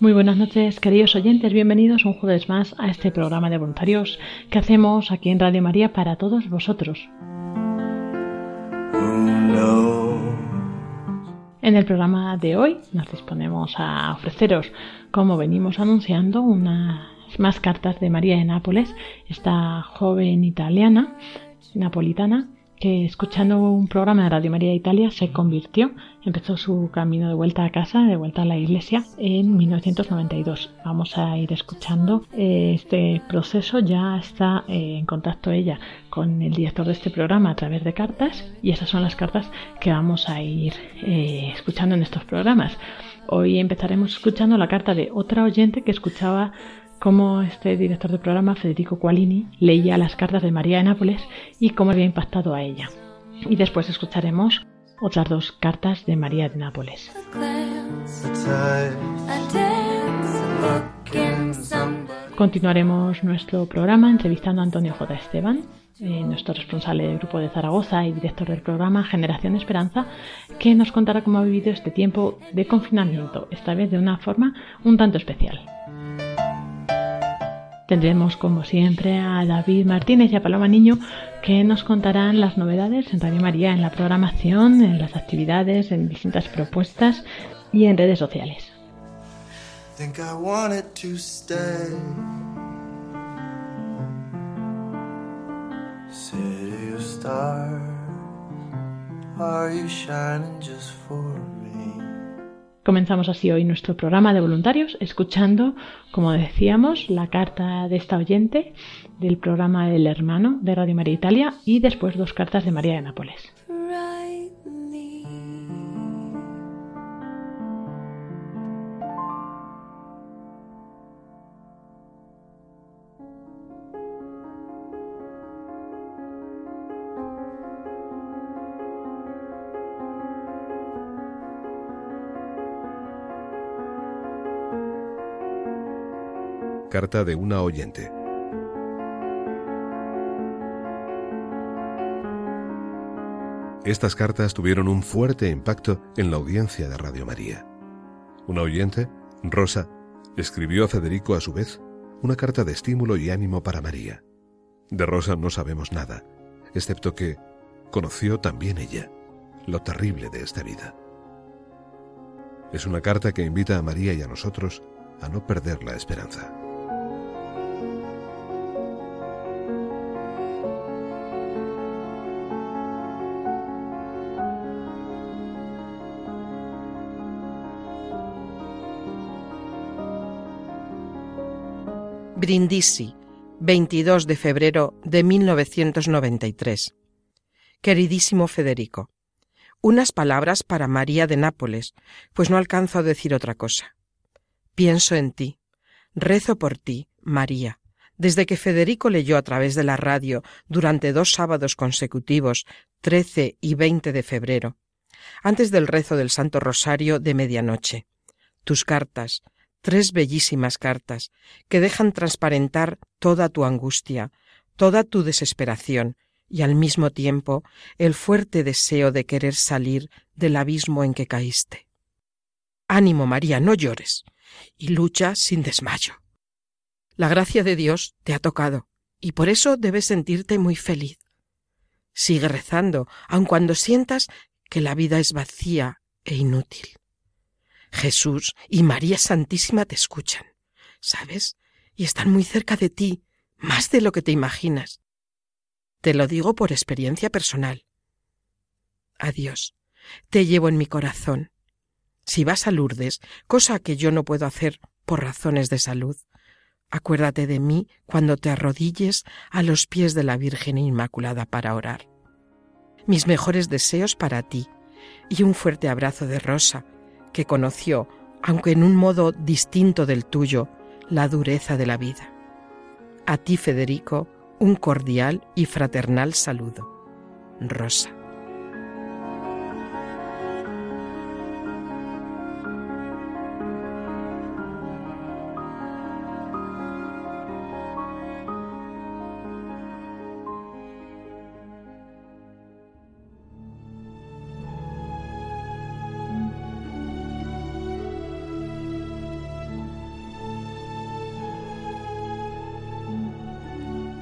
Muy buenas noches, queridos oyentes, bienvenidos un jueves más a este programa de voluntarios que hacemos aquí en Radio María para todos vosotros. En el programa de hoy nos disponemos a ofreceros, como venimos anunciando, unas más cartas de María de Nápoles, esta joven italiana, napolitana, que escuchando un programa de Radio María de Italia se convirtió, empezó su camino de vuelta a casa, de vuelta a la iglesia en 1992. Vamos a ir escuchando eh, este proceso, ya está eh, en contacto ella con el director de este programa a través de cartas y esas son las cartas que vamos a ir eh, escuchando en estos programas. Hoy empezaremos escuchando la carta de otra oyente que escuchaba cómo este director de programa, Federico Qualini, leía las cartas de María de Nápoles y cómo había impactado a ella. Y después escucharemos otras dos cartas de María de Nápoles. Continuaremos nuestro programa entrevistando a Antonio J. Esteban, eh, nuestro responsable del grupo de Zaragoza y director del programa Generación Esperanza, que nos contará cómo ha vivido este tiempo de confinamiento, esta vez de una forma un tanto especial. Tendremos, como siempre, a David Martínez y a Paloma Niño que nos contarán las novedades en Radio María, en la programación, en las actividades, en distintas propuestas y en redes sociales. Comenzamos así hoy nuestro programa de voluntarios, escuchando, como decíamos, la carta de esta oyente del programa El Hermano de Radio María Italia y después dos cartas de María de Nápoles. Carta de una oyente. Estas cartas tuvieron un fuerte impacto en la audiencia de Radio María. Una oyente, Rosa, escribió a Federico a su vez una carta de estímulo y ánimo para María. De Rosa no sabemos nada, excepto que conoció también ella lo terrible de esta vida. Es una carta que invita a María y a nosotros a no perder la esperanza. Brindisi, 22 de febrero de 1993. Queridísimo Federico, unas palabras para María de Nápoles, pues no alcanzo a decir otra cosa. Pienso en ti, rezo por ti, María, desde que Federico leyó a través de la radio durante dos sábados consecutivos, 13 y 20 de febrero, antes del rezo del Santo Rosario de medianoche. Tus cartas, tres bellísimas cartas, que dejan transparentar toda tu angustia, toda tu desesperación y al mismo tiempo el fuerte deseo de querer salir del abismo en que caíste. Ánimo, María, no llores, y lucha sin desmayo. La gracia de Dios te ha tocado, y por eso debes sentirte muy feliz. Sigue rezando, aun cuando sientas que la vida es vacía e inútil. Jesús y María Santísima te escuchan, ¿sabes? Y están muy cerca de ti, más de lo que te imaginas. Te lo digo por experiencia personal. Adiós. te llevo en mi corazón. Si vas a Lourdes, cosa que yo no puedo hacer por razones de salud, acuérdate de mí cuando te arrodilles a los pies de la Virgen Inmaculada para orar. Mis mejores deseos para ti y un fuerte abrazo de Rosa, que conoció, aunque en un modo distinto del tuyo, la dureza de la vida. A ti, Federico, un cordial y fraternal saludo. Rosa.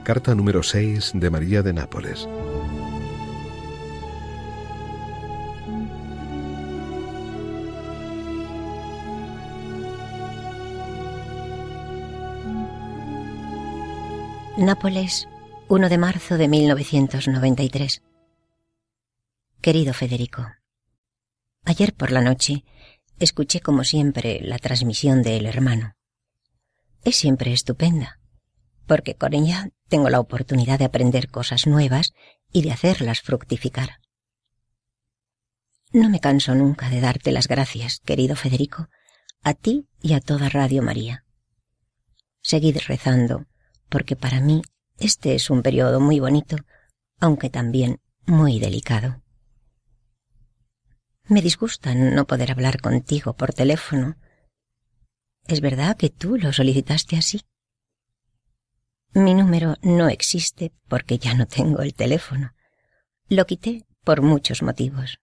Carta número 6 de María de Nápoles. Nápoles, 1 de marzo de 1993. Querido Federico, ayer por la noche escuché como siempre la transmisión del hermano. Es siempre estupenda porque con ella tengo la oportunidad de aprender cosas nuevas y de hacerlas fructificar. No me canso nunca de darte las gracias, querido Federico, a ti y a toda Radio María. Seguid rezando, porque para mí este es un periodo muy bonito, aunque también muy delicado. Me disgusta no poder hablar contigo por teléfono. ¿Es verdad que tú lo solicitaste así? Mi número no existe porque ya no tengo el teléfono. Lo quité por muchos motivos.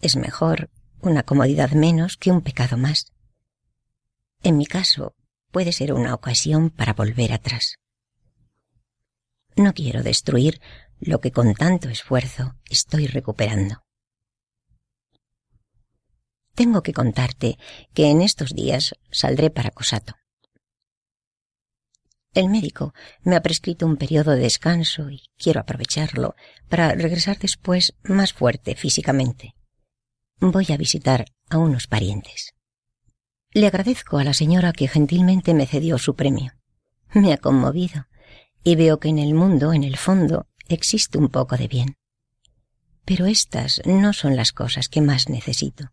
Es mejor una comodidad menos que un pecado más. En mi caso, puede ser una ocasión para volver atrás. No quiero destruir lo que con tanto esfuerzo estoy recuperando. Tengo que contarte que en estos días saldré para Cosato. El médico me ha prescrito un periodo de descanso y quiero aprovecharlo para regresar después más fuerte físicamente. Voy a visitar a unos parientes. Le agradezco a la señora que gentilmente me cedió su premio. Me ha conmovido y veo que en el mundo, en el fondo, existe un poco de bien. Pero estas no son las cosas que más necesito.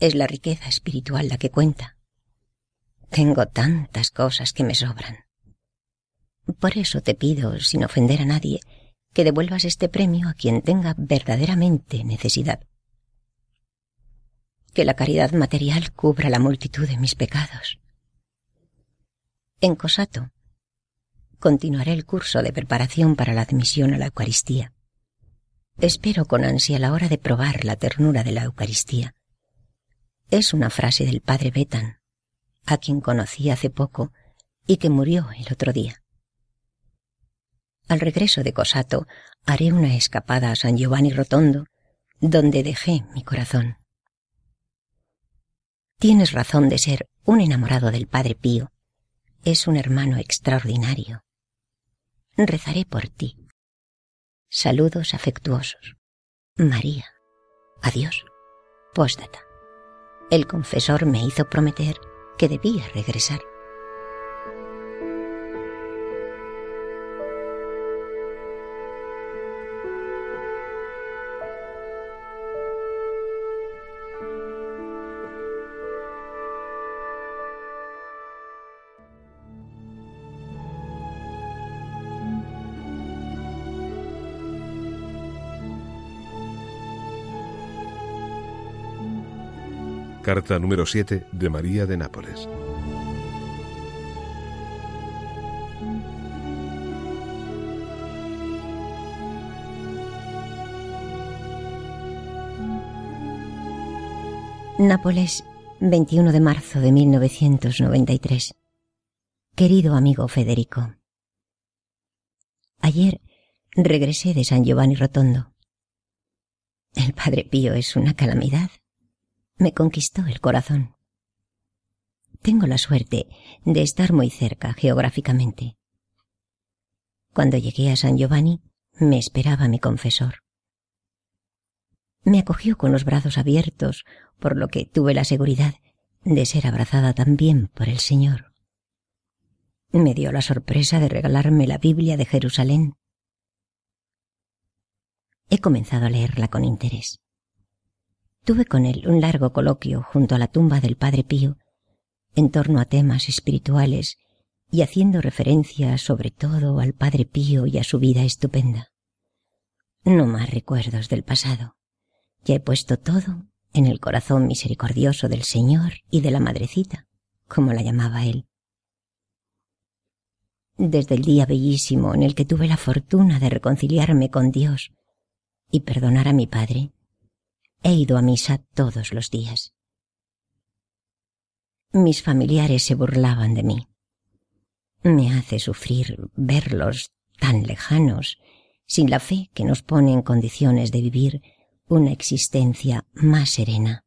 Es la riqueza espiritual la que cuenta. Tengo tantas cosas que me sobran. Por eso te pido, sin ofender a nadie, que devuelvas este premio a quien tenga verdaderamente necesidad. Que la caridad material cubra la multitud de mis pecados. En Cosato continuaré el curso de preparación para la admisión a la Eucaristía. Espero con ansia la hora de probar la ternura de la Eucaristía. Es una frase del padre Betan, a quien conocí hace poco y que murió el otro día. Al regreso de Cosato haré una escapada a San Giovanni Rotondo, donde dejé mi corazón. Tienes razón de ser un enamorado del Padre Pío. Es un hermano extraordinario. Rezaré por ti. Saludos afectuosos. María. Adiós. Póstata. El confesor me hizo prometer que debía regresar. Carta número 7 de María de Nápoles. Nápoles, 21 de marzo de 1993. Querido amigo Federico, ayer regresé de San Giovanni Rotondo. El Padre Pío es una calamidad me conquistó el corazón. Tengo la suerte de estar muy cerca geográficamente. Cuando llegué a San Giovanni, me esperaba mi confesor. Me acogió con los brazos abiertos, por lo que tuve la seguridad de ser abrazada también por el Señor. Me dio la sorpresa de regalarme la Biblia de Jerusalén. He comenzado a leerla con interés. Tuve con él un largo coloquio junto a la tumba del Padre Pío en torno a temas espirituales y haciendo referencia sobre todo al Padre Pío y a su vida estupenda. No más recuerdos del pasado. Ya he puesto todo en el corazón misericordioso del Señor y de la Madrecita, como la llamaba él. Desde el día bellísimo en el que tuve la fortuna de reconciliarme con Dios y perdonar a mi Padre, he ido a misa todos los días. Mis familiares se burlaban de mí. Me hace sufrir verlos tan lejanos, sin la fe que nos pone en condiciones de vivir una existencia más serena.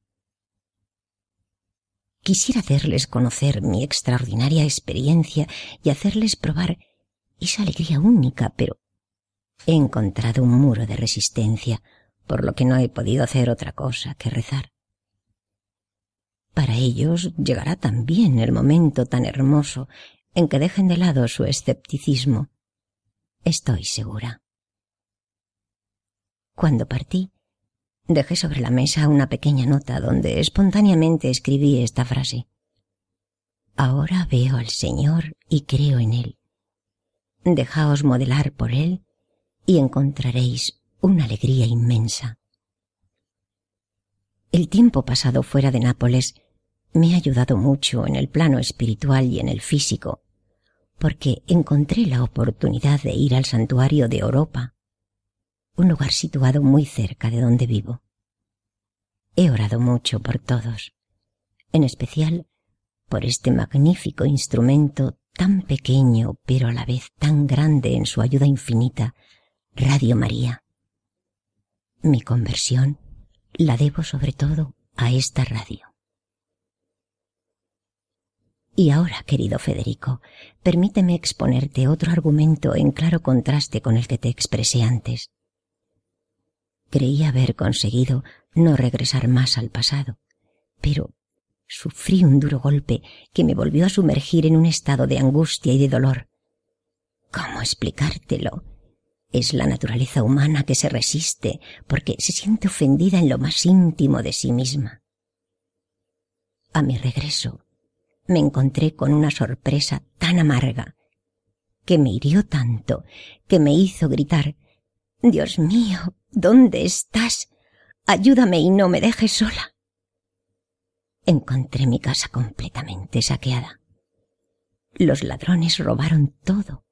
Quisiera hacerles conocer mi extraordinaria experiencia y hacerles probar esa alegría única, pero he encontrado un muro de resistencia, por lo que no he podido hacer otra cosa que rezar. Para ellos llegará también el momento tan hermoso en que dejen de lado su escepticismo. Estoy segura. Cuando partí, dejé sobre la mesa una pequeña nota donde espontáneamente escribí esta frase. Ahora veo al Señor y creo en Él. Dejaos modelar por Él y encontraréis una alegría inmensa. El tiempo pasado fuera de Nápoles me ha ayudado mucho en el plano espiritual y en el físico, porque encontré la oportunidad de ir al santuario de Europa, un lugar situado muy cerca de donde vivo. He orado mucho por todos, en especial por este magnífico instrumento tan pequeño pero a la vez tan grande en su ayuda infinita, Radio María. Mi conversión la debo sobre todo a esta radio. Y ahora, querido Federico, permíteme exponerte otro argumento en claro contraste con el que te expresé antes. Creí haber conseguido no regresar más al pasado, pero sufrí un duro golpe que me volvió a sumergir en un estado de angustia y de dolor. ¿Cómo explicártelo? Es la naturaleza humana que se resiste porque se siente ofendida en lo más íntimo de sí misma. A mi regreso, me encontré con una sorpresa tan amarga que me hirió tanto que me hizo gritar Dios mío, ¿dónde estás? Ayúdame y no me dejes sola. Encontré mi casa completamente saqueada. Los ladrones robaron todo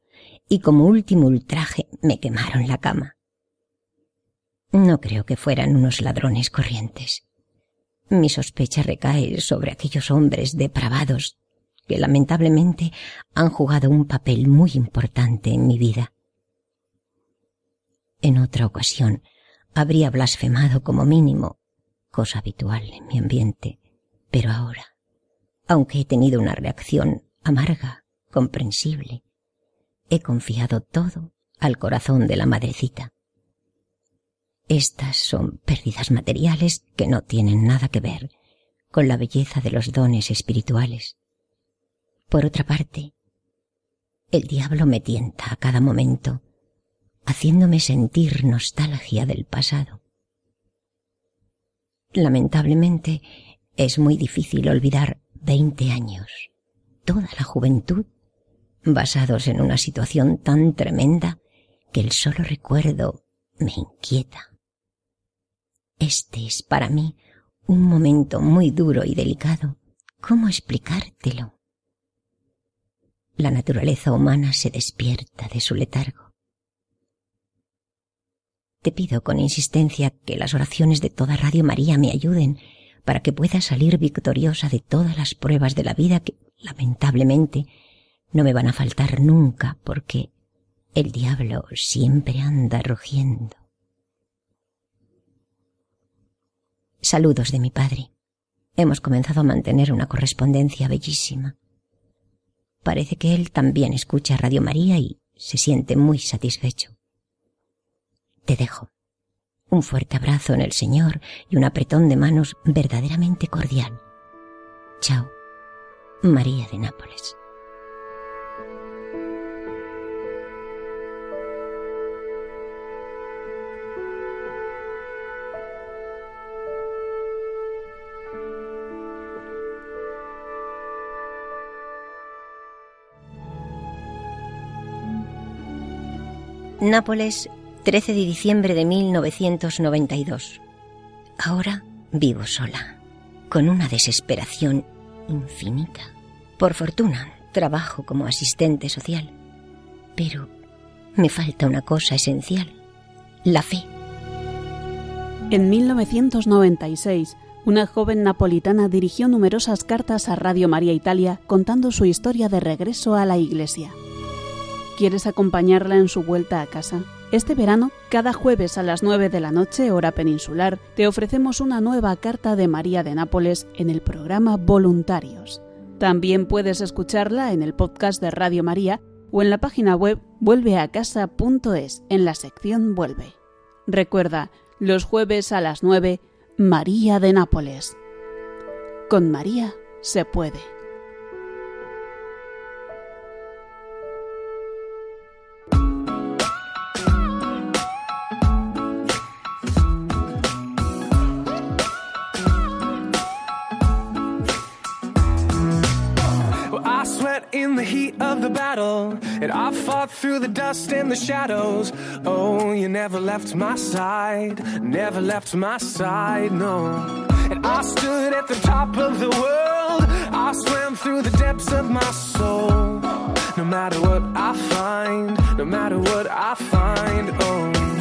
y como último ultraje me quemaron la cama. No creo que fueran unos ladrones corrientes. Mi sospecha recae sobre aquellos hombres depravados que lamentablemente han jugado un papel muy importante en mi vida. En otra ocasión habría blasfemado como mínimo, cosa habitual en mi ambiente, pero ahora, aunque he tenido una reacción amarga, comprensible, he confiado todo al corazón de la madrecita. Estas son pérdidas materiales que no tienen nada que ver con la belleza de los dones espirituales. Por otra parte, el diablo me tienta a cada momento, haciéndome sentir nostalgia del pasado. Lamentablemente, es muy difícil olvidar veinte años, toda la juventud, basados en una situación tan tremenda que el solo recuerdo me inquieta. Este es para mí un momento muy duro y delicado. ¿Cómo explicártelo? La naturaleza humana se despierta de su letargo. Te pido con insistencia que las oraciones de toda Radio María me ayuden para que pueda salir victoriosa de todas las pruebas de la vida que, lamentablemente, no me van a faltar nunca porque el diablo siempre anda rugiendo. Saludos de mi padre. Hemos comenzado a mantener una correspondencia bellísima. Parece que él también escucha Radio María y se siente muy satisfecho. Te dejo. un fuerte abrazo en el Señor y un apretón de manos verdaderamente cordial. Chao, María de Nápoles. Nápoles, 13 de diciembre de 1992. Ahora vivo sola, con una desesperación infinita. Por fortuna, trabajo como asistente social. Pero me falta una cosa esencial, la fe. En 1996, una joven napolitana dirigió numerosas cartas a Radio María Italia contando su historia de regreso a la iglesia. ¿Quieres acompañarla en su vuelta a casa? Este verano, cada jueves a las 9 de la noche, hora peninsular, te ofrecemos una nueva carta de María de Nápoles en el programa Voluntarios. También puedes escucharla en el podcast de Radio María o en la página web vuelveacasa.es en la sección Vuelve. Recuerda, los jueves a las 9, María de Nápoles. Con María se puede. Battle, and I fought through the dust and the shadows. Oh, you never left my side, never left my side, no. And I stood at the top of the world, I swam through the depths of my soul. No matter what I find, no matter what I find, oh,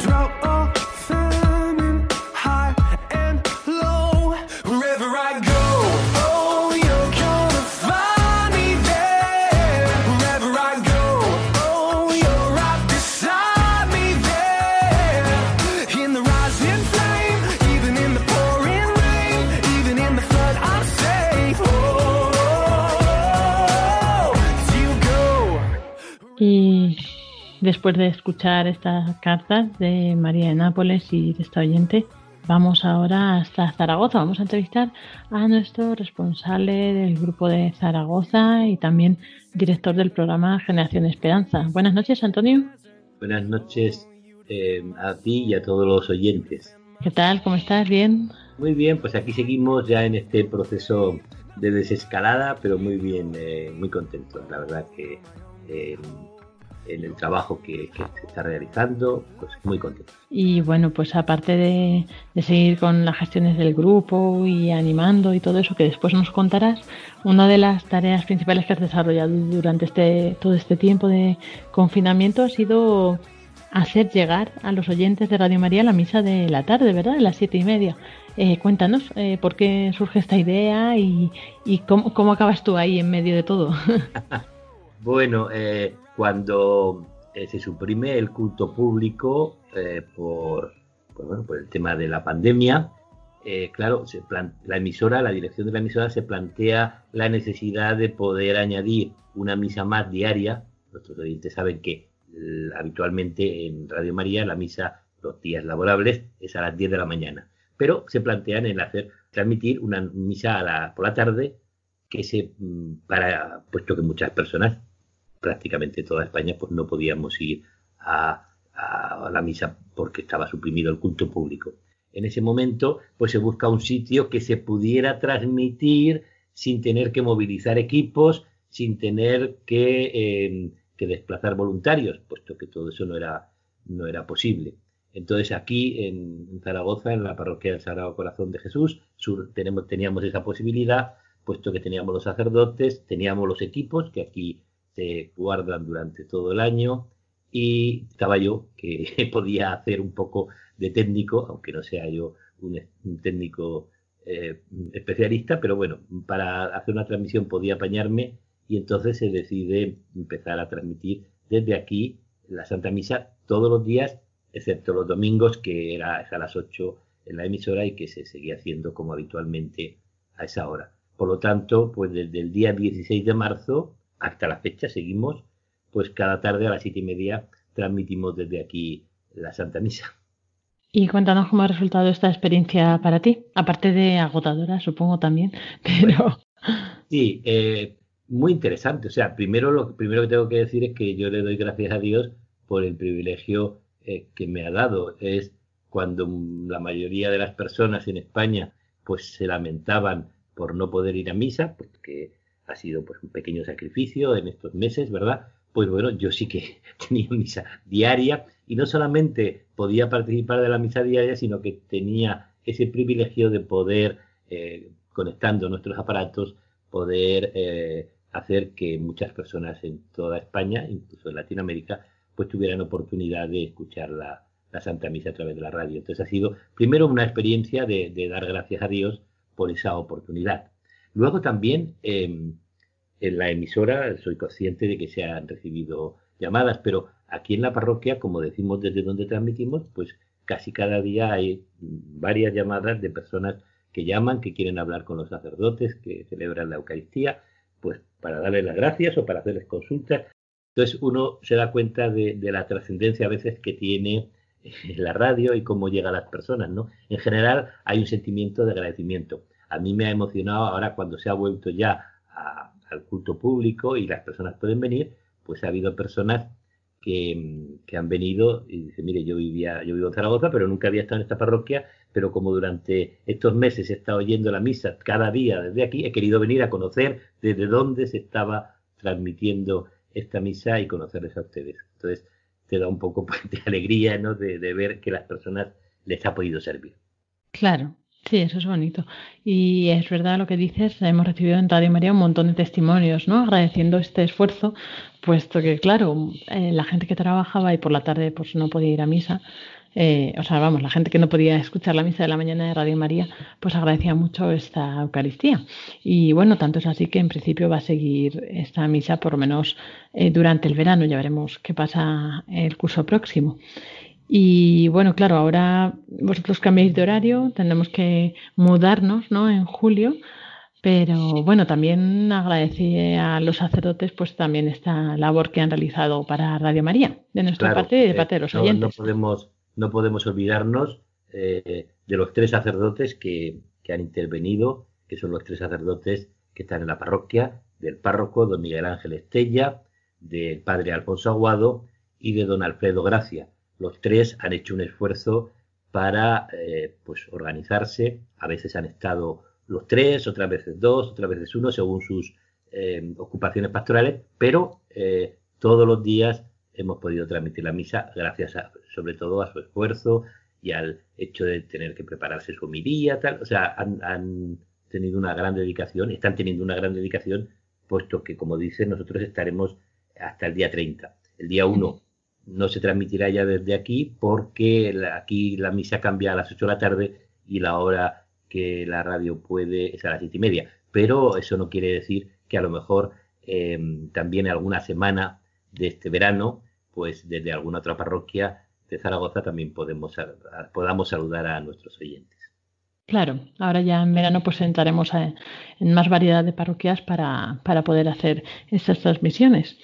después de escuchar estas cartas de María de Nápoles y de esta oyente, vamos ahora hasta Zaragoza. Vamos a entrevistar a nuestro responsable del grupo de Zaragoza y también director del programa Generación Esperanza. Buenas noches, Antonio. Buenas noches eh, a ti y a todos los oyentes. ¿Qué tal? ¿Cómo estás? ¿Bien? Muy bien, pues aquí seguimos ya en este proceso de desescalada, pero muy bien, eh, muy contentos. La verdad que eh, en el trabajo que, que se está realizando, pues muy contentos. Y bueno, pues aparte de, de seguir con las gestiones del grupo y animando y todo eso que después nos contarás, una de las tareas principales que has desarrollado durante este, todo este tiempo de confinamiento ha sido hacer llegar a los oyentes de Radio María la misa de la tarde, ¿verdad? De las siete y media. Eh, cuéntanos eh, por qué surge esta idea y, y cómo, cómo acabas tú ahí en medio de todo. Bueno, eh, cuando eh, se suprime el culto público eh, por, por, bueno, por el tema de la pandemia, eh, claro, se la emisora, la dirección de la emisora se plantea la necesidad de poder añadir una misa más diaria. Nuestros oyentes saben que habitualmente en Radio María la misa los días laborables es a las 10 de la mañana, pero se plantean el hacer transmitir una misa a la- por la tarde que se mm, para puesto que muchas personas prácticamente toda España pues no podíamos ir a, a la misa porque estaba suprimido el culto público. En ese momento pues se busca un sitio que se pudiera transmitir sin tener que movilizar equipos, sin tener que, que desplazar voluntarios, puesto que todo eso no era, no era posible. Entonces aquí en Zaragoza, en la parroquia del Sagrado Corazón de Jesús, sur- tenemos, teníamos esa posibilidad, puesto que teníamos los sacerdotes, teníamos los equipos que aquí guardan durante todo el año y estaba yo que podía hacer un poco de técnico, aunque no sea yo un, técnico eh, especialista, pero bueno, para hacer una transmisión podía apañarme y entonces se decide empezar a transmitir desde aquí la Santa Misa todos los días, excepto los domingos, que era a las 8 en la emisora y que se seguía haciendo como habitualmente a esa hora. Por lo tanto, pues desde el día 16 de marzo hasta la fecha seguimos, pues cada tarde a las siete y media transmitimos desde aquí la Santa Misa. Y cuéntanos cómo ha resultado esta experiencia para ti, aparte de agotadora, supongo también, pero... sí, eh, muy interesante. O sea, primero lo primero que tengo que decir es que yo le doy gracias a Dios por el privilegio eh, que me ha dado. Es cuando la mayoría de las personas en España pues se lamentaban por no poder ir a misa, porque ha sido pues un pequeño sacrificio en estos meses, ¿verdad? Pues bueno, yo sí que tenía misa diaria y no solamente podía participar de la misa diaria, sino que tenía ese privilegio de poder, eh, conectando nuestros aparatos, poder eh, hacer que muchas personas en toda España, incluso en Latinoamérica, pues tuvieran oportunidad de escuchar la, Santa Misa a través de la radio. Entonces ha sido primero una experiencia de, dar gracias a Dios por esa oportunidad. Luego también em, en la emisora soy consciente de que se han recibido llamadas, pero aquí en la parroquia, como decimos desde donde transmitimos, pues casi cada día hay varias llamadas de personas que llaman, que quieren hablar con los sacerdotes, que celebran la Eucaristía, pues para darles las gracias o para hacerles consultas. Entonces uno se da cuenta de, la trascendencia a veces que tiene la radio y cómo llega a las personas, ¿no? En general hay un sentimiento de agradecimiento. A mí me ha emocionado ahora cuando se ha vuelto ya al culto público y las personas pueden venir, pues ha habido personas que, que, han venido y dicen, mire, yo vivía, yo vivo en Zaragoza, pero nunca había estado en esta parroquia pero como durante estos meses he estado oyendo la misa cada día desde aquí, he querido venir a conocer desde dónde se estaba transmitiendo esta misa y conocerles a ustedes. Entonces, te da un poco pues, de alegría ¿no? de, ver que las personas les ha podido servir. Claro, Sí, eso es bonito. Y es verdad lo que dices, hemos recibido en Radio María un montón de testimonios, ¿no? Agradeciendo este esfuerzo, puesto que, claro, eh, la gente que trabajaba y por la tarde pues no podía ir a misa, eh, o sea, vamos, la gente que no podía escuchar la misa de la mañana de Radio María, pues agradecía mucho esta Eucaristía. Y bueno, tanto es así que en principio va a seguir esta misa por lo menos eh, durante el verano, ya veremos qué pasa el curso próximo. Y bueno, claro, ahora vosotros cambiáis de horario, tendremos que mudarnos, ¿no? En julio. Pero bueno, también agradecer a los sacerdotes pues también esta labor que han realizado para Radio María, de nuestra parte y de eh, parte de los oyentes. No podemos no podemos olvidarnos eh, de los tres sacerdotes que, han intervenido, que son los tres sacerdotes que están en la parroquia, del párroco don Miguel Ángel Estella, del padre Alfonso Aguado y de don Alfredo Gracia. Los tres han hecho un esfuerzo para eh, pues organizarse. A veces han estado los tres, otras veces dos, otras veces uno, según sus eh, ocupaciones pastorales, pero todos los días hemos podido transmitir la misa gracias a, sobre todo a su esfuerzo y al hecho de tener que prepararse su homilía, tal. O sea, han, tenido una gran dedicación, están teniendo una gran dedicación, puesto que, como dice, nosotros estaremos hasta el día 30. El día 1 no se transmitirá ya desde aquí porque aquí la misa cambia a las 8 de la tarde y la hora que la radio puede es a las 7 y media. Pero eso no quiere decir que a lo mejor eh, también alguna semana de este verano pues desde alguna otra parroquia de Zaragoza también podemos, podamos saludar a nuestros oyentes. Claro, ahora ya en verano pues entraremos en más variedad de parroquias para, para poder hacer estas transmisiones.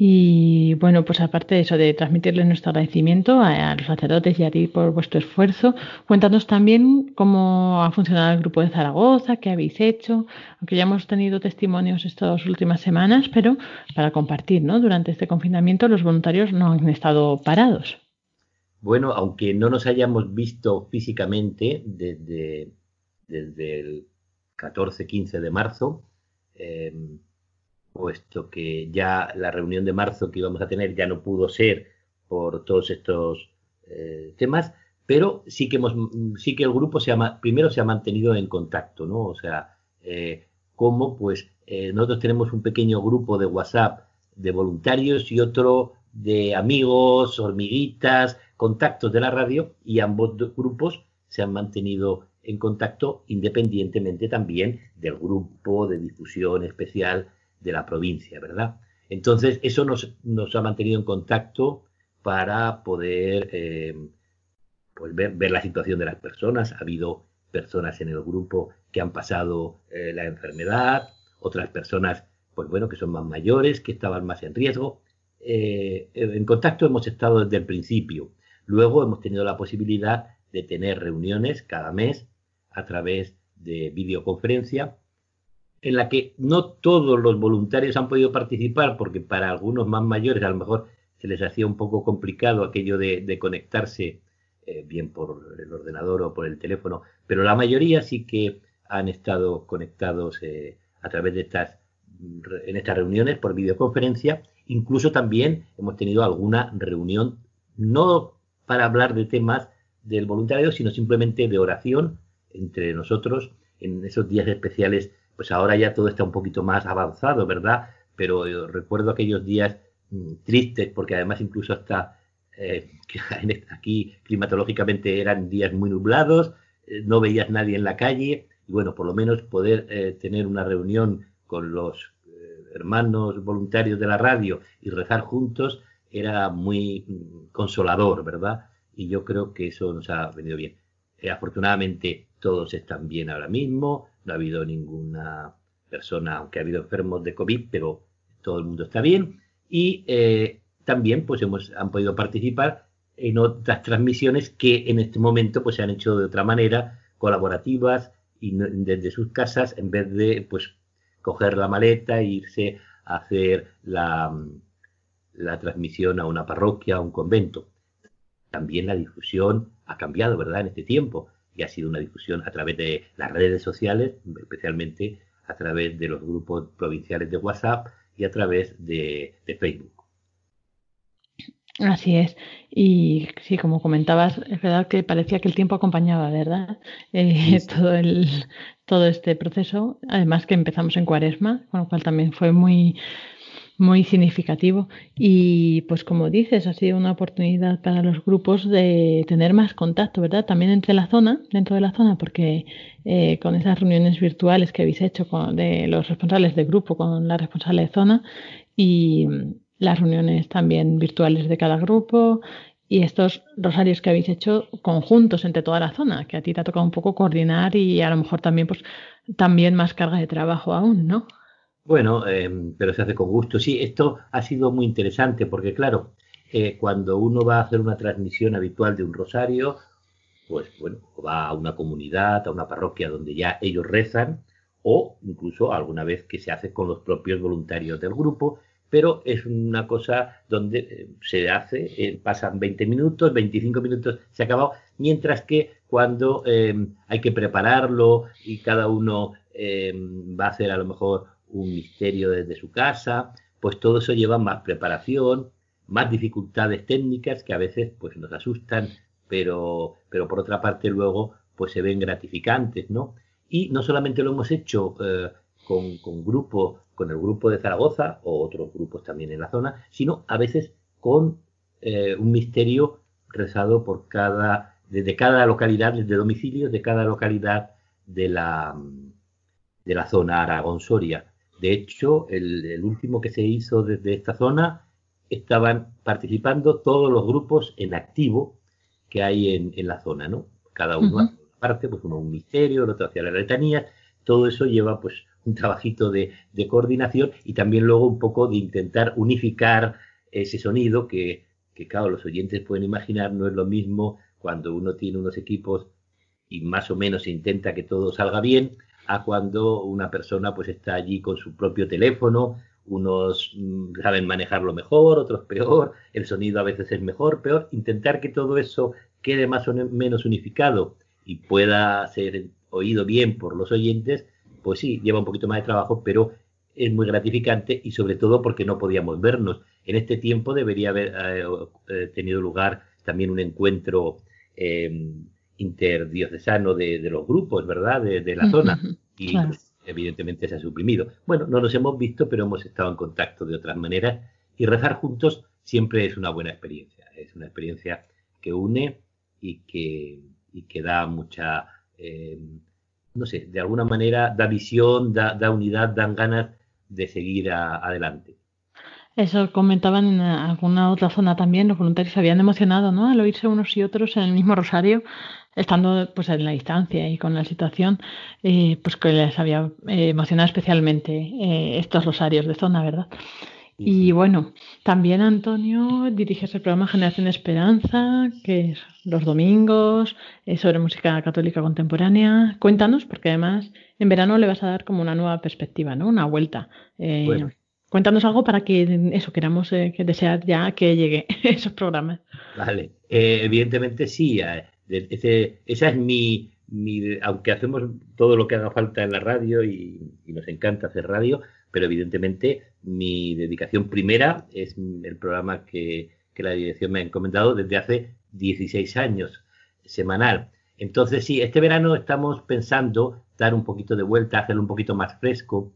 Y bueno, pues aparte de eso, de transmitirles nuestro agradecimiento a, los sacerdotes y a ti por vuestro esfuerzo, cuéntanos también cómo ha funcionado el grupo de Zaragoza, qué habéis hecho, aunque ya hemos tenido testimonios estas últimas semanas, pero para compartir, ¿no? Durante este confinamiento los voluntarios no han estado parados. Bueno, aunque no nos hayamos visto físicamente desde, desde el 14-15 de marzo, eh, puesto que ya la reunión de marzo que íbamos a tener ya no pudo ser por todos estos eh, temas, pero sí que hemos, sí que el grupo se ha, primero se ha mantenido en contacto, ¿no? O sea, eh, como pues eh, nosotros tenemos un pequeño grupo de WhatsApp de voluntarios y otro de amigos, hormiguitas, contactos de la radio y ambos grupos se han mantenido en contacto independientemente también del grupo de difusión especial de la provincia, ¿verdad? Entonces, eso nos, ha mantenido en contacto para poder eh, pues ver, la situación de las personas. Ha habido personas en el grupo que han pasado eh, la enfermedad, otras personas, pues bueno, que son más mayores, que estaban más en riesgo. Eh, en contacto hemos estado desde el principio. Luego hemos tenido la posibilidad de tener reuniones cada mes a través de videoconferencia en la que no todos los voluntarios han podido participar porque para algunos más mayores a lo mejor se les hacía un poco complicado aquello de, conectarse eh, bien por el ordenador o por el teléfono, pero la mayoría sí que han estado conectados eh, a través de estas en estas reuniones por videoconferencia. Incluso también hemos tenido alguna reunión, no para hablar de temas del voluntariado, sino simplemente de oración entre nosotros en esos días especiales pues ahora ya todo está un poquito más avanzado, ¿verdad? Pero recuerdo aquellos días mm, tristes, porque además incluso hasta eh, aquí climatológicamente eran días muy nublados, eh, no veías nadie en la calle, y bueno, por lo menos poder eh, tener una reunión con los hermanos voluntarios de la radio y rezar juntos era muy mm, consolador, ¿verdad? Y yo creo que eso nos ha venido bien. afortunadamente todos están bien ahora mismo, no ha habido ninguna persona, aunque ha habido enfermos de COVID, pero todo el mundo está bien. Y eh, también pues hemos, han podido participar en otras transmisiones que en este momento pues se han hecho de otra manera, colaborativas y desde sus casas, en vez de pues coger la maleta e irse a hacer la, la transmisión a una parroquia, a un convento. También la difusión ha cambiado, ¿verdad?, en este tiempo y ha sido una difusión a través de las redes sociales, especialmente a través de los grupos provinciales de WhatsApp y a través de, Facebook. Así es. Y sí, como comentabas, es verdad que parecía que el tiempo acompañaba, ¿verdad? Eh, todo, el, todo este proceso. Además que empezamos en cuaresma, con lo cual también fue muy, muy significativo. Y pues como dices, ha sido una oportunidad para los grupos de tener más contacto, ¿verdad? También entre la zona, dentro de la zona, porque eh, con esas reuniones virtuales que habéis hecho con, de los responsables de grupo con la responsable de zona y las reuniones también virtuales de cada grupo y estos rosarios que habéis hecho conjuntos entre toda la zona, que a ti te ha tocado un poco coordinar y a lo mejor también pues también más carga de trabajo aún, ¿no? Bueno, em, pero se hace con gusto. Sí, esto ha sido muy interesante porque, claro, eh, cuando uno va a hacer una transmisión habitual de un rosario, pues bueno, va a una comunidad, a una parroquia donde ya ellos rezan, o incluso alguna vez que se hace con los propios voluntarios del grupo, pero es una cosa donde eh, se hace, eh, pasan 20 minutos, 25 minutos, se ha acabado, mientras que cuando em, hay que prepararlo y cada uno em, va a hacer a lo mejor un misterio desde su casa, pues todo eso lleva más preparación, más dificultades técnicas que a veces pues nos asustan, pero, pero por otra parte luego pues se ven gratificantes, ¿no? Y no solamente lo hemos hecho eh, con, con grupo, con el grupo de Zaragoza o otros grupos también en la zona, sino a veces con eh, un misterio rezado por cada, desde cada localidad, desde domicilios de cada localidad de la, de la zona Aragón-Soria. De hecho, el, último que se hizo desde esta zona estaban participando todos los grupos en activo que hay en, la zona, ¿no? Cada uno hace una parte, pues uno un misterio, el otro hacia la letanía. Todo eso lleva pues un trabajito de, coordinación y también luego un poco de intentar unificar ese sonido que, que, claro, los oyentes pueden imaginar, no es lo mismo cuando uno tiene unos equipos y más o menos se intenta que todo salga bien, a cuando una persona pues está allí con su propio teléfono, unos mm, saben manejarlo mejor, otros peor, el sonido a veces es mejor, peor, intentar que todo eso quede más o menos unificado y pueda ser oído bien por los oyentes, pues sí, lleva un poquito más de trabajo, pero es muy gratificante y sobre todo porque no podíamos vernos. En este tiempo debería haber eh, eh, tenido lugar también un encuentro eh, interdiocesano de, de los grupos, ¿verdad? De, la zona. Y evidentemente se ha suprimido. Bueno, no nos hemos visto, pero hemos estado en contacto de otras maneras. Y rezar juntos siempre es una buena experiencia. Es una experiencia que une y que, y que da mucha, eh, no sé, de alguna manera da visión, da, da unidad, dan ganas de seguir adelante. Eso comentaban en alguna otra zona también, los voluntarios se habían emocionado, ¿no? Al oírse unos y otros en el mismo rosario, estando pues en la distancia y con la situación, eh, pues que les había eh, emocionado especialmente eh, estos rosarios de zona, ¿verdad? Y bueno, también Antonio diriges el programa Generación Esperanza, que es los domingos, es sobre música católica contemporánea. Cuéntanos, porque además en verano le vas a dar como una nueva perspectiva, ¿no? Una vuelta. Eh, cuéntanos algo para que eso queramos eh, que desear ya que llegue esos programas. Vale, eh, evidentemente sí. Esa es mi, aunque hacemos todo lo que haga falta en la radio y nos encanta hacer radio, pero evidentemente mi dedicación primera es el programa que, la dirección me ha encomendado desde hace 16 años, semanal. Entonces, sí, este verano estamos pensando dar un poquito de vuelta, hacerlo un poquito más fresco,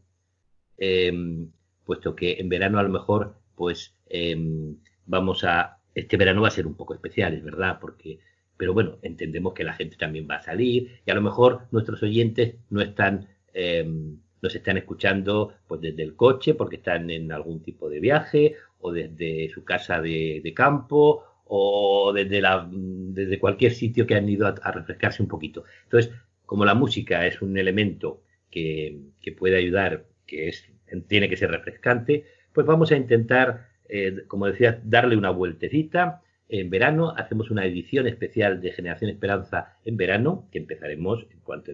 em, puesto que en verano a lo mejor, pues em, vamos a, este verano va a ser un poco especial, es verdad, porque, pero bueno, entendemos que la gente también va a salir y a lo mejor nuestros oyentes no están em, nos están escuchando pues desde el coche porque están en algún tipo de viaje o desde su casa de, campo o desde, la, desde cualquier sitio que han ido a, refrescarse un poquito. Entonces, como la música es un elemento que, puede ayudar, que es, tiene que ser refrescante, pues vamos a intentar, eh, como decía, darle una vueltecita. En verano hacemos una edición especial de Generación Esperanza en verano, que empezaremos en cuanto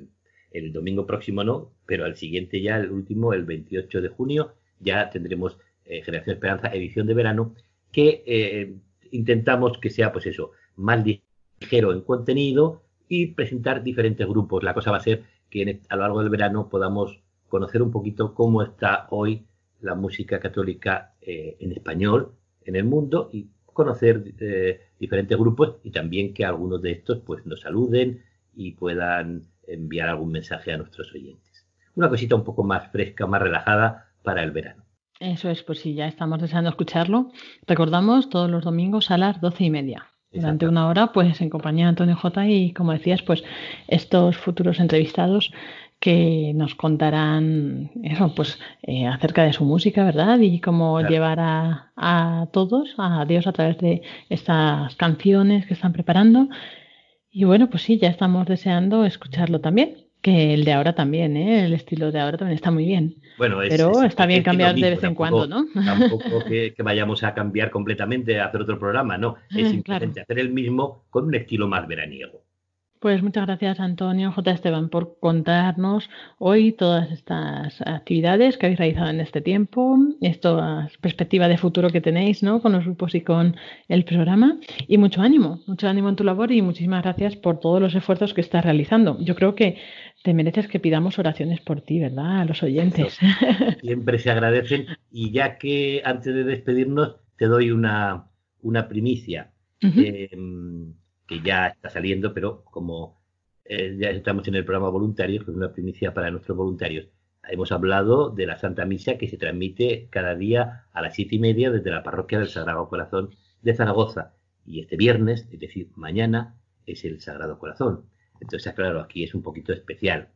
el domingo próximo no, pero al siguiente ya, el último, el 28 de junio, ya tendremos eh, Generación Esperanza, edición de verano, que eh, intentamos que sea, pues eso, más ligero en contenido y presentar diferentes grupos. La cosa va a ser que a lo largo del verano podamos conocer un poquito cómo está hoy la música católica eh, en español en el mundo y conocer diferentes grupos y también que algunos de estos pues nos saluden y puedan enviar algún mensaje a nuestros oyentes. Una cosita un poco más fresca, más relajada para el verano. Eso es, pues sí, ya estamos deseando escucharlo. Recordamos todos los domingos a las doce y media. Durante una hora, pues en compañía de Antonio J. Y como decías, pues estos futuros entrevistados que nos contarán eso, pues eh, acerca de su música, ¿verdad? Y cómo llevar a, a, todos a Dios a través de estas canciones que están preparando y bueno, pues sí, ya estamos deseando escucharlo también. Que el de ahora también, ¿eh? el estilo de ahora también está muy bien. Bueno, Pero está bien cambiar de vez en cuando, ¿no? Tampoco que, vayamos a cambiar completamente a hacer otro programa, no. Es ah, simplemente hacer el mismo con un estilo más veraniego. Pues muchas gracias Antonio J. Esteban por contarnos hoy todas estas actividades que habéis realizado en este tiempo, esta perspectiva de futuro que tenéis ¿no? con los grupos y con el programa. Y mucho ánimo, mucho ánimo en tu labor y muchísimas gracias por todos los esfuerzos que estás realizando. Yo creo que te mereces que pidamos oraciones por ti, ¿verdad? A los oyentes. Siempre se agradecen. Y ya que antes de despedirnos te doy una, una primicia que ya está saliendo, pero como eh, ya estamos en el programa voluntarios, que es una primicia para nuestros voluntarios, hemos hablado de la Santa Misa que se transmite cada día a las siete y media desde la parroquia del Sagrado Corazón de Zaragoza. Y este viernes, es decir, mañana, es el Sagrado Corazón. Entonces, claro, aquí es un poquito especial.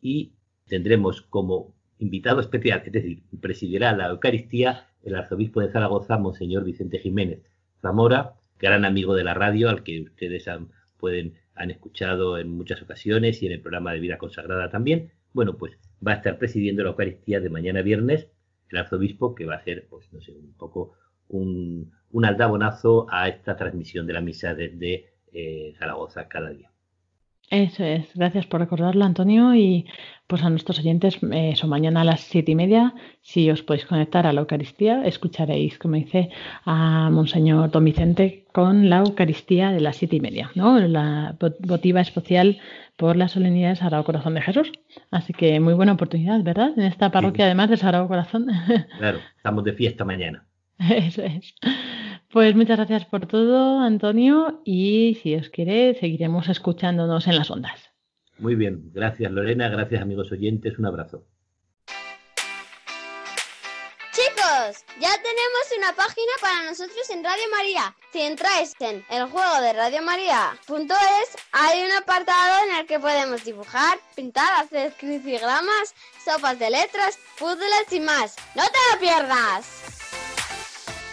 Y tendremos como invitado especial, es decir, presidirá la Eucaristía el arzobispo de Zaragoza, Monseñor Vicente Jiménez Zamora, gran amigo de la radio, al que ustedes han, pueden, han escuchado en muchas ocasiones y en el programa de Vida Consagrada también. Bueno, pues va a estar presidiendo la Eucaristía de mañana viernes el arzobispo, que va a ser, pues no sé, un poco un, un aldabonazo a esta transmisión de la misa desde eh, Zaragoza cada día. Eso es, gracias por recordarlo, Antonio. Y pues a nuestros oyentes, eso mañana a las siete y media, si os podéis conectar a la Eucaristía, escucharéis, como dice, a Monseñor Don Vicente con la Eucaristía de las siete y media, ¿no? La votiva especial por la solemnidad de Sagrado Corazón de Jesús. Así que muy buena oportunidad, ¿verdad? En esta parroquia, además de Sagrado Corazón. Claro, estamos de fiesta mañana. Eso es. Pues muchas gracias por todo, Antonio, y si os quiere, seguiremos escuchándonos en las ondas. Muy bien, gracias Lorena, gracias amigos oyentes, un abrazo. Chicos, ya tenemos una página para nosotros en Radio María. Si entráis en el juego de radiomaria.es, hay un apartado en el que podemos dibujar, pintar, hacer crucigramas, sopas de letras, puzzles y más. ¡No te lo pierdas!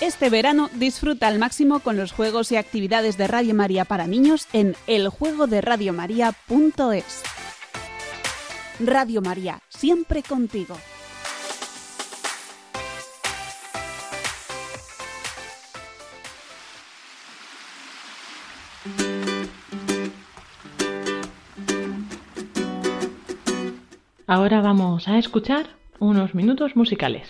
Este verano disfruta al máximo con los juegos y actividades de Radio María para niños en eljuegoderadiomaria.es. Radio María, siempre contigo. Ahora vamos a escuchar unos minutos musicales.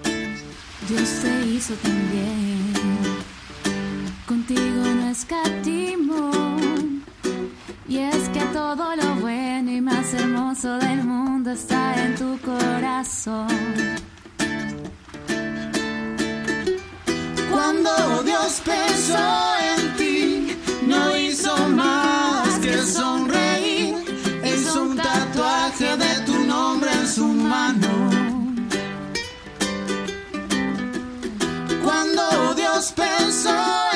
Dios te hizo también, contigo no escatimó. Y es que todo lo bueno y más hermoso del mundo está en tu corazón. Cuando Dios pensó Cuando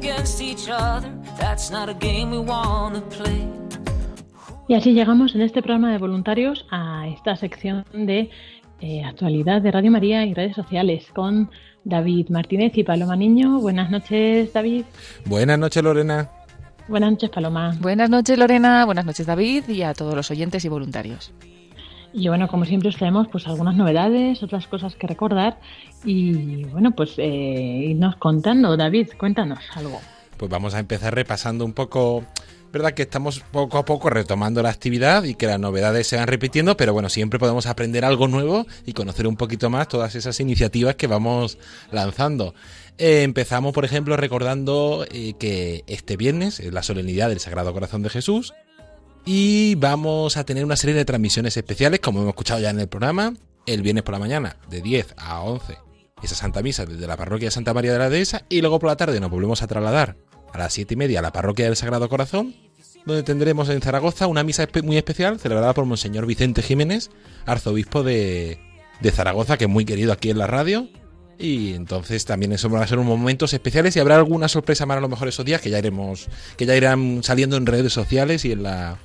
against each other, that's not a game we wanna play. Y así llegamos en este programa de voluntarios a esta sección de eh, actualidad de Radio María y redes sociales con David Martínez y Paloma Niño. Buenas noches, David. Buenas noches, Lorena. Buenas noches, Paloma. Buenas noches, Lorena. Buenas noches, David, y a todos los oyentes y voluntarios. Y bueno, como siempre os traemos pues algunas novedades, otras cosas que recordar y bueno, pues eh, irnos contando. David, cuéntanos algo. Pues vamos a empezar repasando un poco verdad que estamos poco a poco retomando la actividad y que las novedades se van repitiendo, pero bueno, siempre podemos aprender algo nuevo y conocer un poquito más todas esas iniciativas que vamos lanzando. Eh, empezamos, por ejemplo, recordando eh, que este viernes es la solemnidad del Sagrado Corazón de Jesús Y vamos a tener una serie de transmisiones especiales, como hemos escuchado ya en el programa, el viernes por la mañana, de 10 a 11, esa Santa Misa desde la parroquia de Santa María de la Dehesa, y luego por la tarde nos volvemos a trasladar a las 7 y media a la parroquia del Sagrado Corazón, donde tendremos en Zaragoza una misa muy especial celebrada por Monseñor Vicente Jiménez, arzobispo de, de Zaragoza, que es muy querido aquí en la radio. Y entonces también eso van a ser unos momentos especiales y habrá alguna sorpresa más a lo mejor esos días que ya iremos, que ya irán saliendo en redes sociales y en la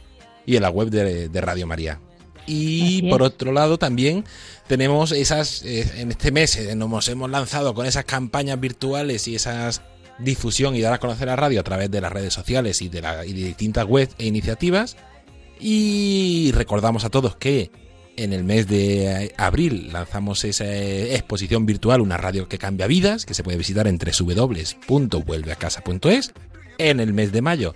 y en la web de, de Radio María. Y por otro lado también tenemos esas, eh, en este mes eh, nos hemos lanzado con esas campañas virtuales y esas difusión y dar a conocer la radio a través de las redes sociales y de, la- y de distintas webs e iniciativas. Y recordamos a todos que en el mes de abril lanzamos esa eh, exposición virtual, una radio que cambia vidas, que se puede visitar en www.vuelveacasa.es. En el mes de mayo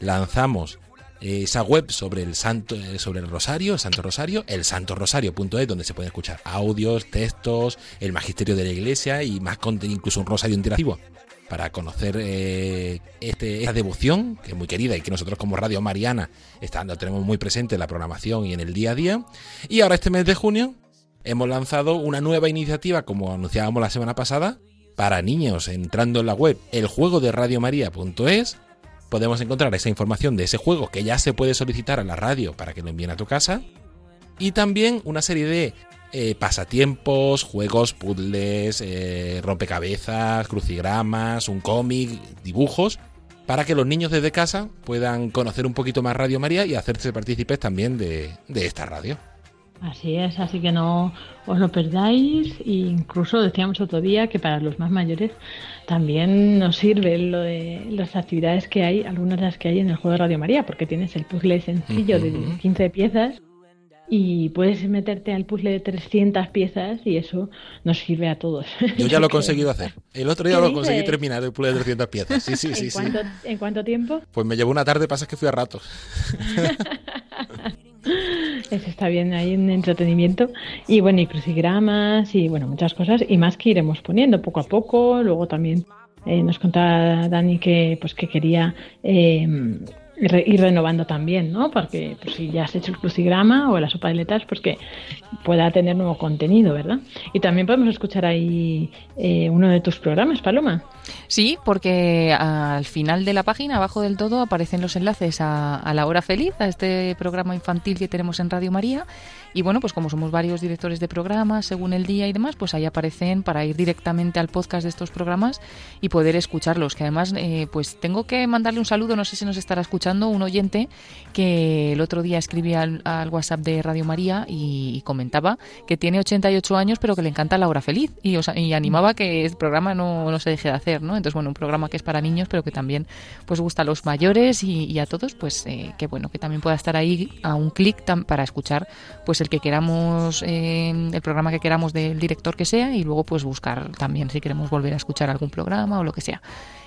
lanzamos eh, esa web sobre el santo eh, sobre el rosario, el Santo Rosario, el santorosario.es donde se pueden escuchar audios, textos, el magisterio de la iglesia y más contenido, incluso un rosario interactivo para conocer eh, este, esta devoción, que es muy querida y que nosotros como Radio Mariana estando, tenemos muy presente en la programación y en el día a día. Y ahora este mes de junio hemos lanzado una nueva iniciativa, como anunciábamos la semana pasada, para niños. Entrando en la web eljuegoderadiomaria.es podemos encontrar esa información de ese juego que ya se puede solicitar a la radio para que lo envíen a tu casa. Y también una serie de eh, pasatiempos, juegos, puzzles, eh, rompecabezas, crucigramas, un cómic, dibujos, para que los niños desde casa puedan conocer un poquito más Radio María y hacerse partícipes también de, de esta radio. Así es, así que no os lo perdáis. E incluso decíamos otro día que para los más mayores también nos sirve lo de las actividades que hay, algunas de las que hay en el juego de Radio María, porque tienes el puzzle sencillo de Ujú. 15 piezas y puedes meterte al puzzle de 300 piezas y eso nos sirve a todos. Yo ya lo he conseguido hacer. El otro día ¿Qué lo conseguí dices? terminar el puzzle de 300 piezas. Sí, sí, sí. ¿En, sí. cuánto, ¿En cuánto tiempo? Pues me llevó una tarde, pasa que fui a ratos. Eso está bien, hay un entretenimiento. Y bueno, y crucigramas y bueno, muchas cosas y más que iremos poniendo poco a poco. Luego también eh, nos contaba Dani que pues que quería eh, re- ir renovando también, ¿no? Porque pues, si ya has hecho el crucigrama o la sopa de letras, pues que pueda tener nuevo contenido, ¿verdad? Y también podemos escuchar ahí eh, uno de tus programas, Paloma. Sí, porque al final de la página, abajo del todo, aparecen los enlaces a, a La Hora Feliz, a este programa infantil que tenemos en Radio María. Y bueno, pues como somos varios directores de programas, según el día y demás, pues ahí aparecen para ir directamente al podcast de estos programas y poder escucharlos. Que además, eh, pues tengo que mandarle un saludo, no sé si nos estará escuchando, un oyente que el otro día escribía al, WhatsApp de Radio María y, comentaba que tiene 88 años, pero que le encanta La Hora Feliz. Y, o y animaba que el programa no, no se deje de hacer, ¿no? Entonces, bueno, un programa que es para niños, pero que también pues gusta a los mayores y, a todos, pues eh, que bueno, que también pueda estar ahí a un clic para escuchar pues el que queramos, eh, el programa que queramos del director que sea y luego pues buscar también si queremos volver a escuchar algún programa o lo que sea.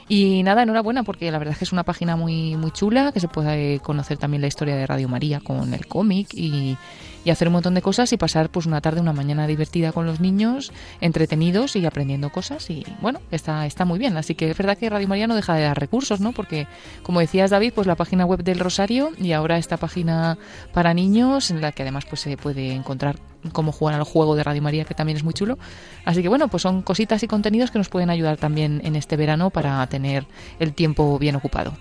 Y nada, enhorabuena porque la verdad es que es una página muy, muy chula, que se puede conocer también la historia de Radio María con el cómic y, y hacer un montón de cosas y pasar pues una tarde, una mañana divertida con los niños, entretenidos y aprendiendo cosas y bueno, está, está muy bien. Así que es verdad que Radio María no deja de dar recursos, ¿no? Porque como decías David, pues la página web del Rosario y ahora esta página para niños en la que además pues se puede encontrar cómo jugar al juego de Radio María que también es muy chulo. Así que bueno, pues son cositas y contenidos que nos pueden ayudar también en este verano para tener el tiempo bien ocupado.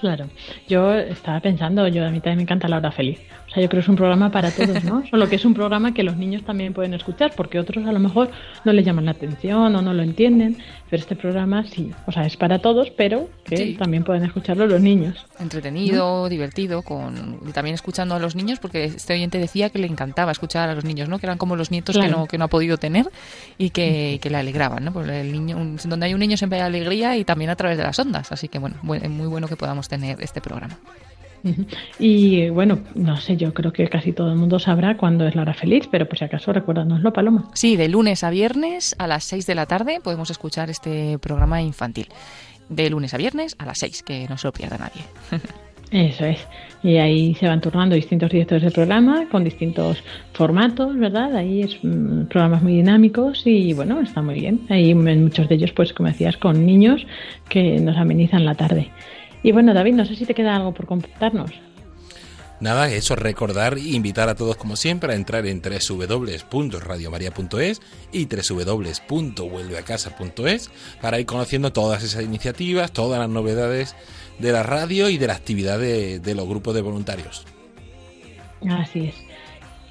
Claro, yo estaba pensando, yo a mí también me encanta La Hora Feliz. O sea, yo creo que es un programa para todos, ¿no? Solo que es un programa que los niños también pueden escuchar, porque otros a lo mejor no les llaman la atención o no lo entienden, pero este programa sí, o sea, es para todos, pero que Sí. también pueden escucharlo los niños. Entretenido, divertido, con y también escuchando a los niños, porque este oyente decía que le encantaba escuchar a los niños, ¿no? Que eran como los nietos que no que no ha podido tener y que, y que le alegraban, ¿no? Porque el niño, un- donde hay un niño siempre hay alegría y también a través de las ondas, así que bueno, bu- muy bueno que podamos tener este programa. Y bueno, no sé, yo creo que casi todo el mundo sabrá cuándo es la hora feliz, pero por si acaso recuérdanoslo, Paloma. Sí, de lunes a viernes a las 6 de la tarde podemos escuchar este programa infantil. De lunes a viernes a las 6, que no se lo pierda nadie. Eso es. Y ahí se van turnando distintos directores del programa con distintos formatos, ¿verdad? Ahí es mm, programas muy dinámicos y bueno, está muy bien. Ahí en muchos de ellos, pues como decías, con niños que nos amenizan la tarde. Y bueno, David, no sé si te queda algo por contarnos. nada, eso recordar e invitar a todos como siempre a entrar en www.radiomaria.es y www.vuelveacasa.es para ir conociendo todas esas iniciativas, todas las novedades de la radio y de la actividad de, de los grupos de voluntarios. Así es.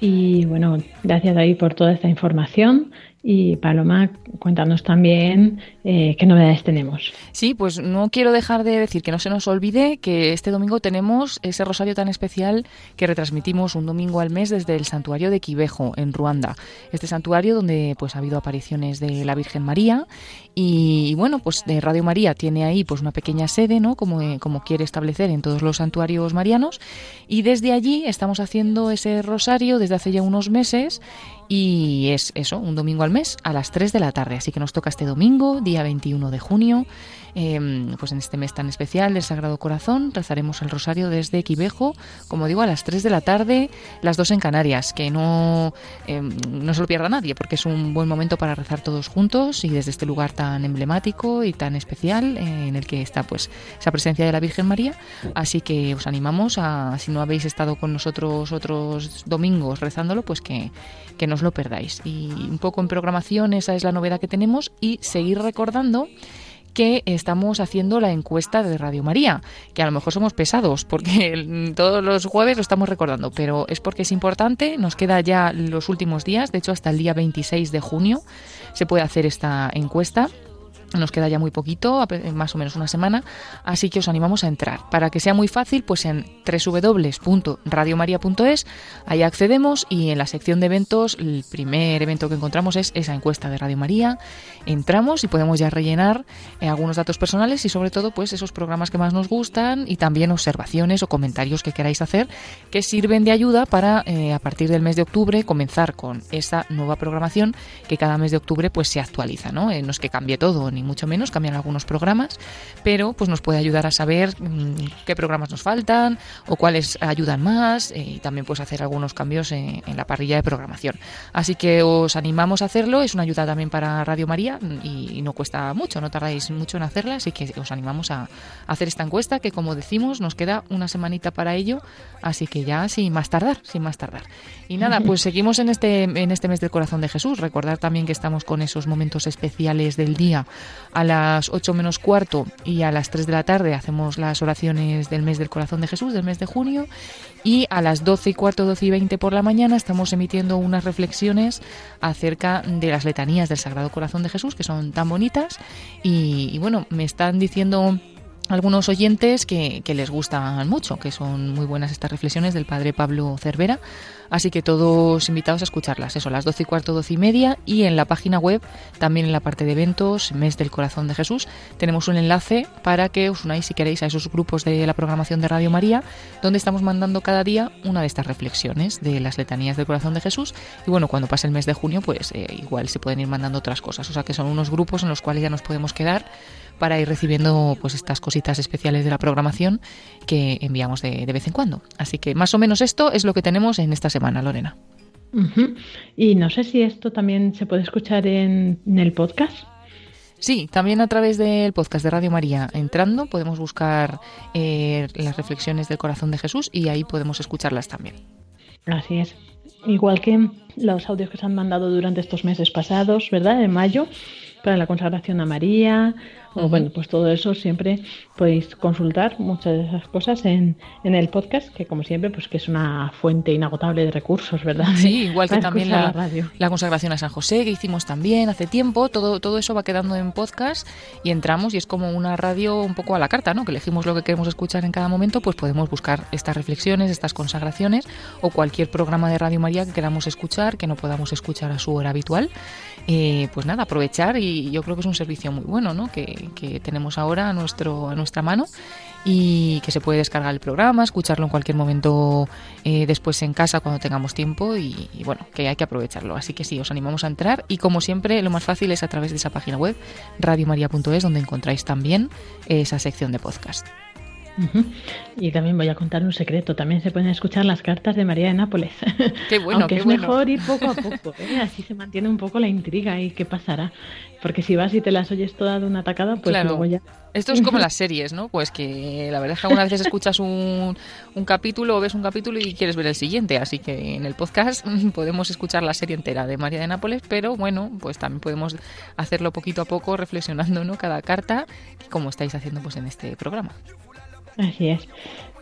Y bueno, gracias David por toda esta información. Y Paloma, cuéntanos también eh, qué novedades tenemos. Sí, pues no quiero dejar de decir que no se nos olvide que este domingo tenemos ese rosario tan especial que retransmitimos un domingo al mes desde el santuario de Quivejo, en Ruanda. Este santuario donde pues ha habido apariciones de la Virgen María y, bueno, pues de Radio María tiene ahí pues una pequeña sede, ¿no? Como, eh, como quiere establecer en todos los santuarios marianos y desde allí estamos haciendo ese rosario desde hace ya unos meses y es eso, un domingo al mes a las 3 de la tarde. Así que nos toca este domingo, día 21 de junio. Eh, pues en este mes tan especial del Sagrado Corazón rezaremos el rosario desde Quivejo, como digo, a las 3 de la tarde, las 2 en Canarias, que no, eh, no se lo pierda nadie, porque es un buen momento para rezar todos juntos y desde este lugar tan emblemático y tan especial eh, en el que está pues esa presencia de la Virgen María. Así que os animamos a, si no habéis estado con nosotros otros domingos rezándolo, pues que, que no os lo perdáis. Y un poco en programación, esa es la novedad que tenemos y seguir recordando que estamos haciendo la encuesta de Radio María, que a lo mejor somos pesados porque todos los jueves lo estamos recordando, pero es porque es importante, nos queda ya los últimos días, de hecho hasta el día 26 de junio se puede hacer esta encuesta nos queda ya muy poquito, más o menos una semana, así que os animamos a entrar. Para que sea muy fácil, pues en www.radiomaria.es, ahí accedemos y en la sección de eventos, el primer evento que encontramos es esa encuesta de Radio María. Entramos y podemos ya rellenar eh, algunos datos personales y sobre todo pues esos programas que más nos gustan y también observaciones o comentarios que queráis hacer que sirven de ayuda para eh, a partir del mes de octubre comenzar con esa nueva programación que cada mes de octubre pues se actualiza, ¿no? Eh, no es que cambie todo ni mucho menos, cambian algunos programas, pero pues nos puede ayudar a saber mm, qué programas nos faltan o cuáles ayudan más eh, y también pues hacer algunos cambios en, en, la parrilla de programación. Así que os animamos a hacerlo, es una ayuda también para Radio María y, y no cuesta mucho, no tardáis mucho en hacerla, así que os animamos a, a hacer esta encuesta que como decimos nos queda una semanita para ello, así que ya sin más tardar, sin más tardar. Y nada, pues seguimos en este, en este mes del corazón de Jesús. Recordar también que estamos con esos momentos especiales del día a las 8 menos cuarto y a las 3 de la tarde hacemos las oraciones del mes del corazón de Jesús, del mes de junio. Y a las 12 y cuarto, 12 y 20 por la mañana estamos emitiendo unas reflexiones acerca de las letanías del Sagrado Corazón de Jesús, que son tan bonitas. Y, y bueno, me están diciendo algunos oyentes que, les gustan mucho, que son muy buenas estas reflexiones del padre Pablo Cervera. Así que todos invitados a escucharlas, eso, las 12 y cuarto, 12 y media. Y en la página web, también en la parte de eventos, Mes del Corazón de Jesús, tenemos un enlace para que os unáis, si queréis, a esos grupos de la programación de Radio María, donde estamos mandando cada día una de estas reflexiones de las letanías del Corazón de Jesús. Y bueno, cuando pase el mes de junio, pues eh, igual se pueden ir mandando otras cosas. O sea que son unos grupos en los cuales ya nos podemos quedar para ir recibiendo pues estas cositas especiales de la programación que enviamos de, de, vez en cuando. Así que más o menos esto es lo que tenemos en esta semana, Lorena. Uh -huh. Y no sé si esto también se puede escuchar en, en el podcast. Sí, también a través del podcast de Radio María. Entrando podemos buscar eh, las reflexiones del corazón de Jesús y ahí podemos escucharlas también. Así es. Igual que los audios que se han mandado durante estos meses pasados, ¿verdad? En mayo, para la consagración a María, o uh -huh. bueno, pues todo eso siempre podéis consultar muchas de esas cosas en, en, el podcast, que como siempre, pues que es una fuente inagotable de recursos, ¿verdad? Sí, igual que también la, la, la, consagración a San José, que hicimos también hace tiempo, todo, todo eso va quedando en podcast y entramos y es como una radio un poco a la carta, ¿no? Que elegimos lo que queremos escuchar en cada momento, pues podemos buscar estas reflexiones, estas consagraciones o cualquier programa de Radio María que queramos escuchar, que no podamos escuchar a su hora habitual. Eh, pues nada, aprovechar y yo creo que es un servicio muy bueno, ¿no? Que, que tenemos ahora a, nuestro, a nuestra mano y que se puede descargar el programa, escucharlo en cualquier momento eh, después en casa cuando tengamos tiempo y, bueno, que hay que aprovecharlo. Así que sí, os animamos a entrar y como siempre lo más fácil es a través de esa página web radiomaria.es donde encontráis también esa sección de podcast. Y también voy a contar un secreto. También se pueden escuchar las cartas de María de Nápoles. Qué bueno, Aunque qué es bueno. mejor ir poco a poco. ¿eh? Así se mantiene un poco la intriga y qué pasará. Porque si vas y te las oyes todas de una tacada, pues Claro. luego ya. Esto es como las series, ¿no? Pues que la verdad es que algunas veces escuchas un, un capítulo o ves un capítulo y quieres ver el siguiente. Así que en el podcast podemos escuchar la serie entera de María de Nápoles, pero bueno, pues también podemos hacerlo poquito a poco, reflexionando, ¿no? Cada carta, como estáis haciendo pues en este programa. Así es.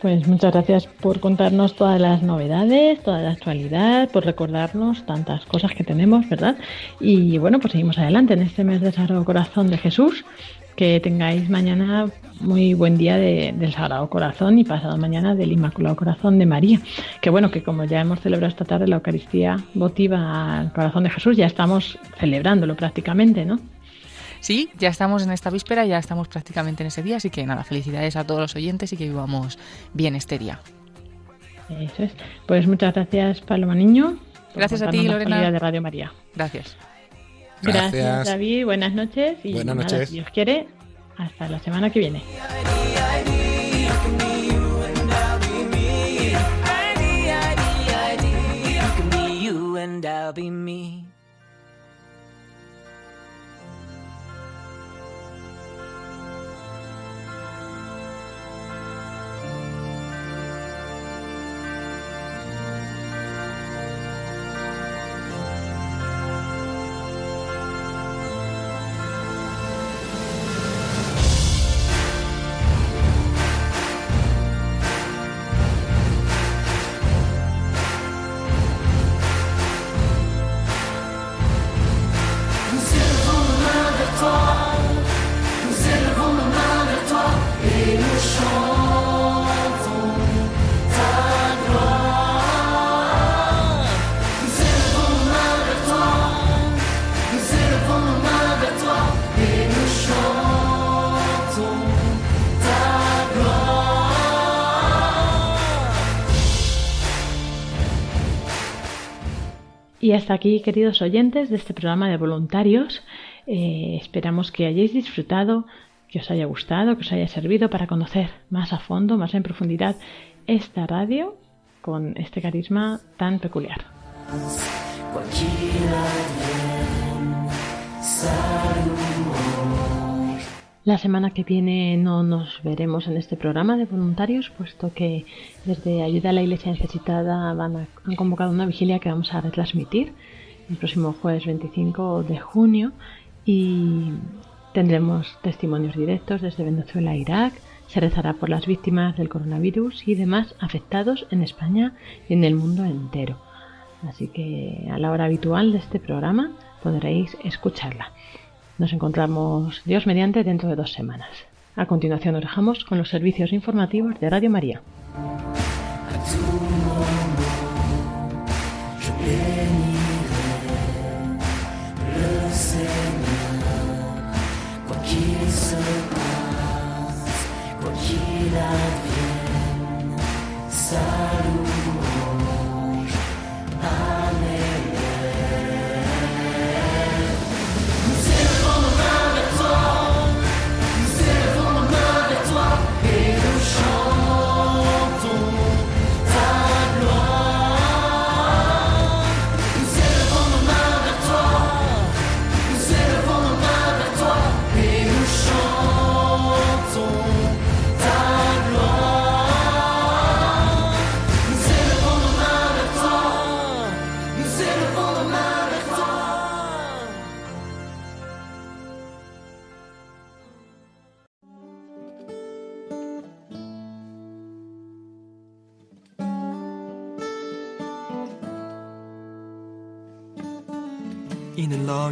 Pues muchas gracias por contarnos todas las novedades, toda la actualidad, por recordarnos tantas cosas que tenemos, ¿verdad? Y bueno, pues seguimos adelante en este mes del Sagrado Corazón de Jesús. Que tengáis mañana muy buen día de- del Sagrado Corazón y pasado mañana del Inmaculado Corazón de María. Que bueno, que como ya hemos celebrado esta tarde la Eucaristía votiva al Corazón de Jesús, ya estamos celebrándolo prácticamente, ¿no? Sí, ya estamos en esta víspera, ya estamos prácticamente en ese día, así que nada, felicidades a todos los oyentes y que vivamos bien este día. Eso es. Pues muchas gracias, Paloma Niño. Gracias a ti, Lorena. de Radio María. Gracias. Gracias, Gracias. David. Buenas noches. Y Buenas nada, noches. si Dios quiere, hasta la semana que viene. I'll be me. Y hasta aquí, queridos oyentes de este programa de voluntarios. Eh, esperamos que hayáis disfrutado, que os haya gustado, que os haya servido para conocer más a fondo, más en profundidad esta radio con este carisma tan peculiar. La semana que viene no nos veremos en este programa de voluntarios, puesto que desde Ayuda a la Iglesia Necesitada han convocado una vigilia que vamos a retransmitir el próximo jueves 25 de junio y tendremos testimonios directos desde Venezuela a Irak, se rezará por las víctimas del coronavirus y demás afectados en España y en el mundo entero. Así que a la hora habitual de este programa podréis escucharla. Nos encontramos Dios mediante dentro de dos semanas. A continuación nos dejamos con los servicios informativos de Radio María.